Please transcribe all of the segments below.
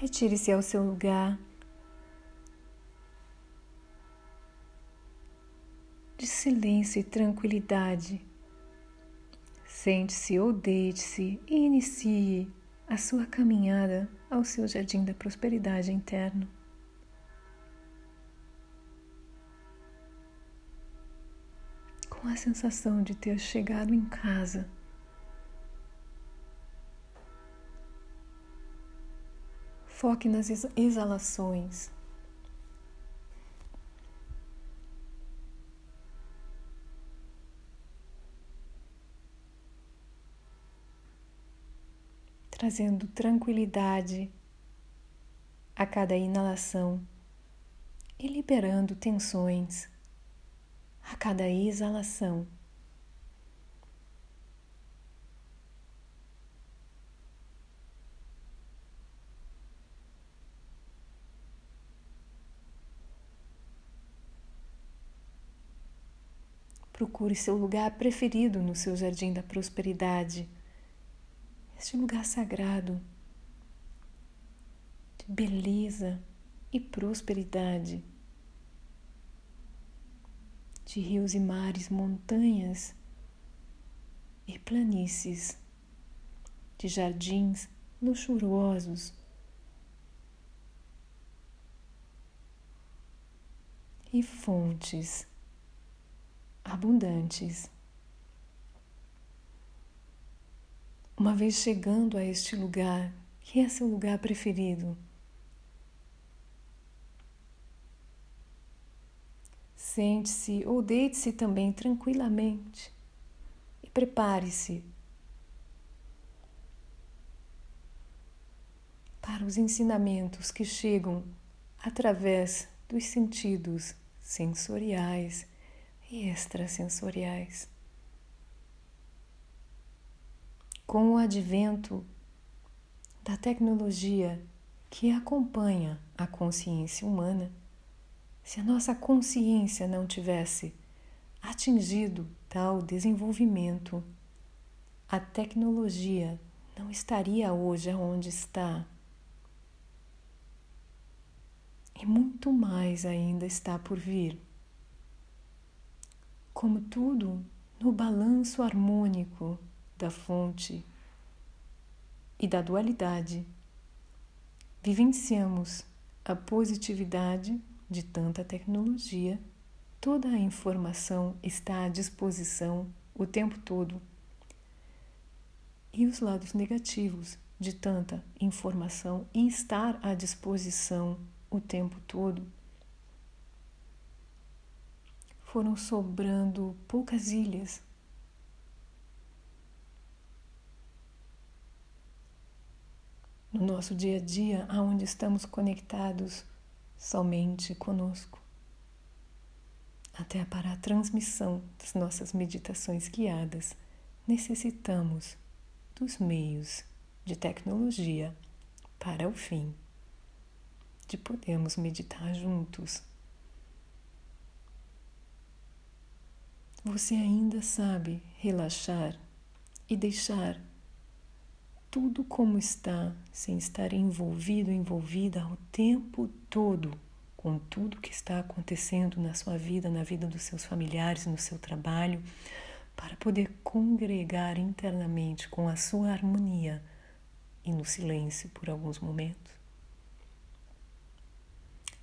Retire-se ao seu lugar. De silêncio e tranquilidade. Sente-se ou deite-se e inicie a sua caminhada ao seu jardim da prosperidade interno. Com a sensação de ter chegado em casa. Foque nas exalações. trazendo tranquilidade a cada inalação e liberando tensões a cada exalação. Procure seu lugar preferido no seu jardim da prosperidade. Este lugar sagrado de beleza e prosperidade, de rios e mares, montanhas e planícies, de jardins luxuosos e fontes abundantes. Uma vez chegando a este lugar, que é seu lugar preferido, sente-se ou deite-se também tranquilamente e prepare-se para os ensinamentos que chegam através dos sentidos sensoriais e extrasensoriais. com o advento da tecnologia que acompanha a consciência humana, se a nossa consciência não tivesse atingido tal desenvolvimento, a tecnologia não estaria hoje onde está. E muito mais ainda está por vir. Como tudo no balanço harmônico da fonte e da dualidade, vivenciamos a positividade de tanta tecnologia, toda a informação está à disposição o tempo todo. E os lados negativos de tanta informação e estar à disposição o tempo todo foram sobrando poucas ilhas no nosso dia a dia, aonde estamos conectados somente conosco. Até para a transmissão das nossas meditações guiadas, necessitamos dos meios de tecnologia para o fim de podermos meditar juntos. Você ainda sabe relaxar e deixar tudo como está, sem estar envolvido, envolvida o tempo todo com tudo que está acontecendo na sua vida, na vida dos seus familiares, no seu trabalho, para poder congregar internamente com a sua harmonia e no silêncio por alguns momentos.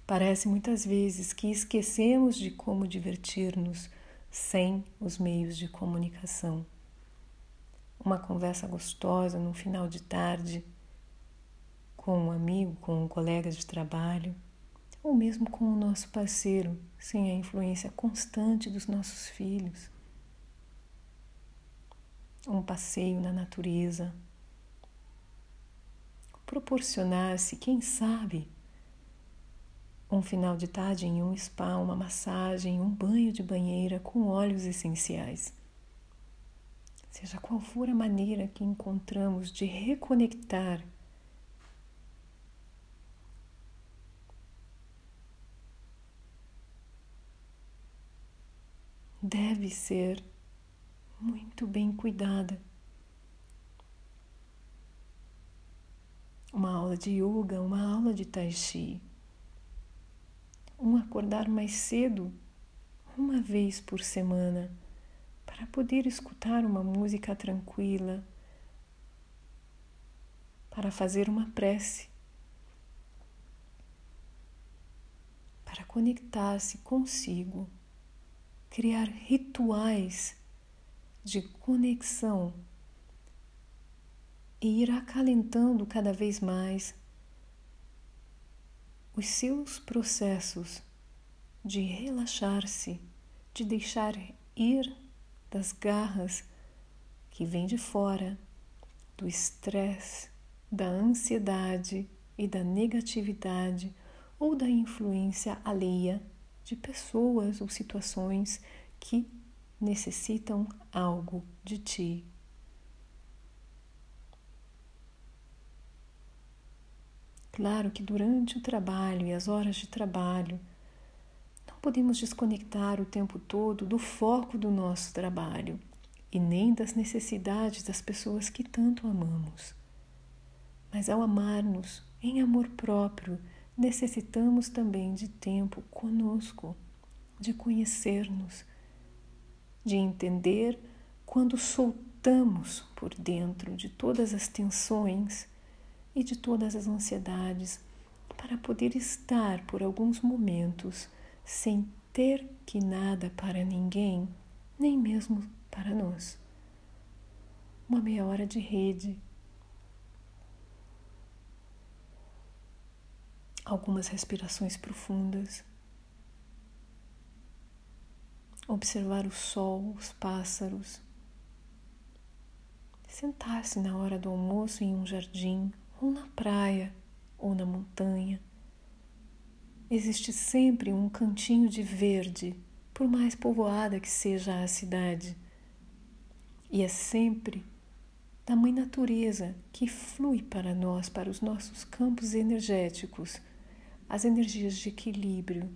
Parece muitas vezes que esquecemos de como divertir-nos sem os meios de comunicação uma conversa gostosa no final de tarde com um amigo, com um colega de trabalho, ou mesmo com o nosso parceiro, sem a influência constante dos nossos filhos. Um passeio na natureza. Proporcionar-se, quem sabe, um final de tarde em um spa, uma massagem, um banho de banheira com óleos essenciais seja qual for a maneira que encontramos de reconectar deve ser muito bem cuidada. Uma aula de yoga, uma aula de tai chi. Um acordar mais cedo, uma vez por semana, para poder escutar uma música tranquila, para fazer uma prece, para conectar-se consigo, criar rituais de conexão e ir acalentando cada vez mais os seus processos de relaxar-se, de deixar ir das garras que vêm de fora, do estresse, da ansiedade e da negatividade ou da influência alheia de pessoas ou situações que necessitam algo de ti. Claro que durante o trabalho e as horas de trabalho, não podemos desconectar o tempo todo do foco do nosso trabalho e nem das necessidades das pessoas que tanto amamos. Mas ao amar-nos em amor próprio, necessitamos também de tempo conosco, de conhecer-nos, de entender quando soltamos por dentro de todas as tensões e de todas as ansiedades para poder estar por alguns momentos sem ter que nada para ninguém, nem mesmo para nós. Uma meia hora de rede. Algumas respirações profundas, observar o sol, os pássaros, sentar-se na hora do almoço em um jardim, ou na praia, ou na montanha. Existe sempre um cantinho de verde, por mais povoada que seja a cidade. E é sempre da Mãe Natureza que flui para nós, para os nossos campos energéticos as energias de equilíbrio.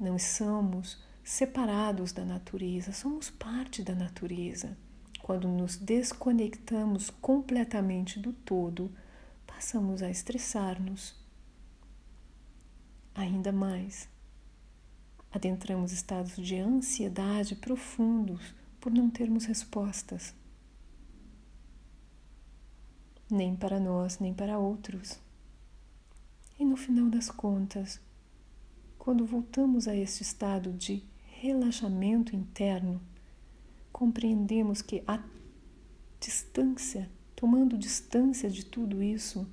Não somos separados da natureza, somos parte da natureza. Quando nos desconectamos completamente do todo, passamos a estressar-nos. Ainda mais, adentramos estados de ansiedade profundos por não termos respostas, nem para nós, nem para outros. E no final das contas, quando voltamos a este estado de relaxamento interno, compreendemos que a distância, tomando distância de tudo isso,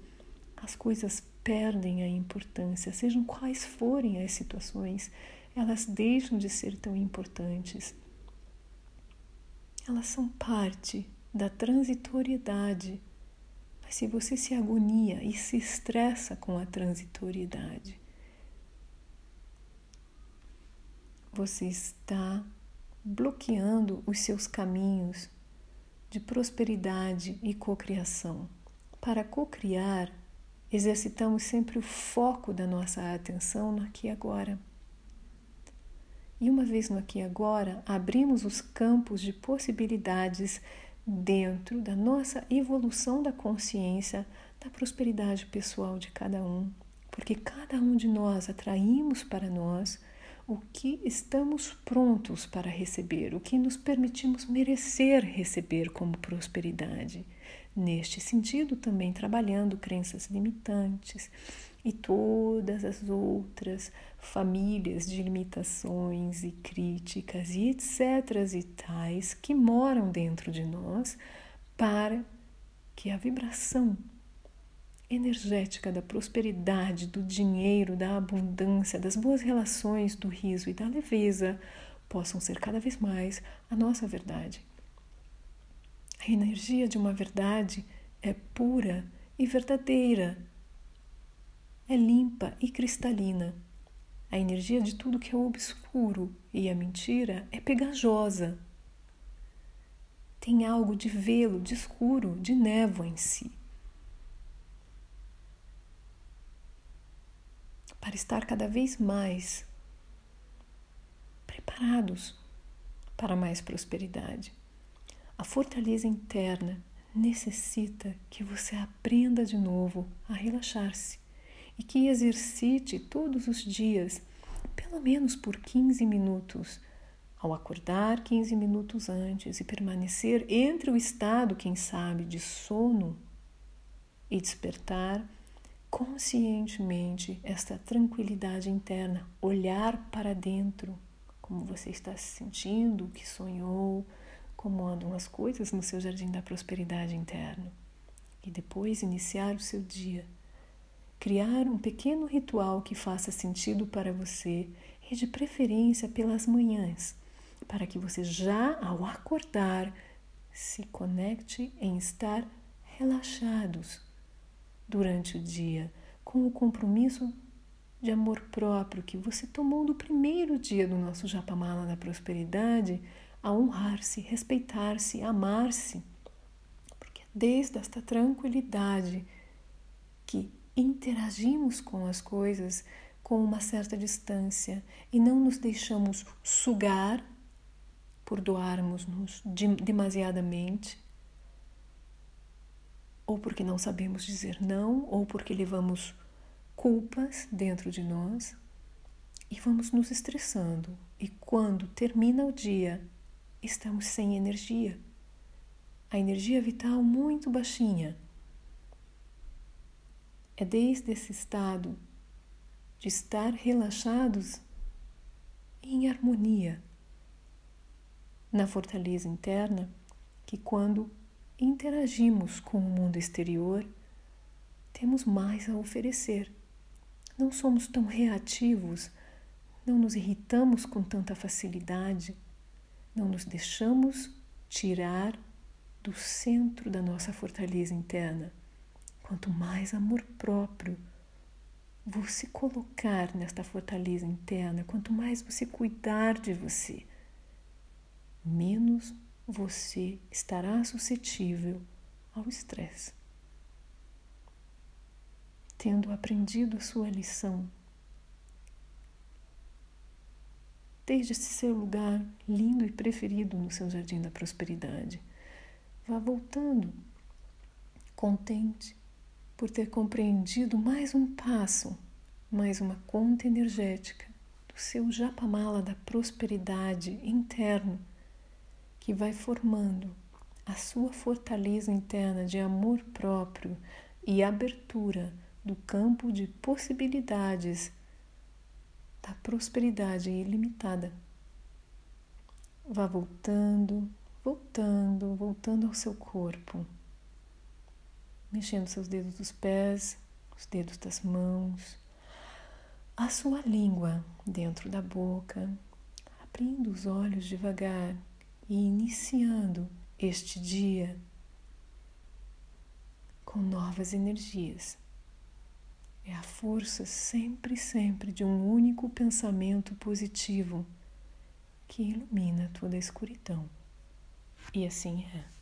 as coisas perdem a importância, sejam quais forem as situações, elas deixam de ser tão importantes. Elas são parte da transitoriedade se você se agonia e se estressa com a transitoriedade, você está bloqueando os seus caminhos de prosperidade e cocriação. Para cocriar, exercitamos sempre o foco da nossa atenção no aqui e agora. E uma vez no aqui e agora, abrimos os campos de possibilidades dentro da nossa evolução da consciência, da prosperidade pessoal de cada um, porque cada um de nós atraímos para nós o que estamos prontos para receber, o que nos permitimos merecer receber como prosperidade. Neste sentido, também trabalhando crenças limitantes e todas as outras famílias de limitações e críticas e etc. e tais que moram dentro de nós para que a vibração energética da prosperidade, do dinheiro, da abundância, das boas relações, do riso e da leveza possam ser cada vez mais a nossa verdade. A energia de uma verdade é pura e verdadeira, é limpa e cristalina. A energia de tudo que é obscuro e a mentira é pegajosa. Tem algo de velo, de escuro, de névoa em si. Para estar cada vez mais preparados para mais prosperidade. A fortaleza interna necessita que você aprenda de novo a relaxar-se e que exercite todos os dias, pelo menos por 15 minutos, ao acordar 15 minutos antes e permanecer entre o estado, quem sabe, de sono e despertar conscientemente esta tranquilidade interna, olhar para dentro, como você está se sentindo, o que sonhou, como andam as coisas no seu jardim da prosperidade interno. E depois iniciar o seu dia. Criar um pequeno ritual que faça sentido para você e de preferência pelas manhãs, para que você já ao acordar se conecte em estar relaxados durante o dia, com o compromisso de amor próprio que você tomou no primeiro dia do nosso Japamala da Prosperidade, a honrar-se, respeitar-se, amar-se. Porque é desde esta tranquilidade que interagimos com as coisas com uma certa distância e não nos deixamos sugar por doarmos-nos demasiadamente ou porque não sabemos dizer não, ou porque levamos culpas dentro de nós e vamos nos estressando. E quando termina o dia, estamos sem energia. A energia vital muito baixinha. É desde esse estado de estar relaxados em harmonia na fortaleza interna que quando interagimos com o mundo exterior, temos mais a oferecer. Não somos tão reativos, não nos irritamos com tanta facilidade, não nos deixamos tirar do centro da nossa fortaleza interna. Quanto mais amor próprio você colocar nesta fortaleza interna, quanto mais você cuidar de você, menos você estará suscetível ao estresse. Tendo aprendido a sua lição, desde esse seu lugar lindo e preferido no seu jardim da prosperidade, vá voltando, contente por ter compreendido mais um passo, mais uma conta energética do seu japamala da prosperidade interno que vai formando a sua fortaleza interna de amor próprio e abertura do campo de possibilidades da prosperidade ilimitada. Vá voltando, voltando, voltando ao seu corpo, mexendo seus dedos dos pés, os dedos das mãos, a sua língua dentro da boca, abrindo os olhos devagar e iniciando este dia com novas energias. É a força sempre, sempre de um único pensamento positivo que ilumina toda a escuridão. E assim é.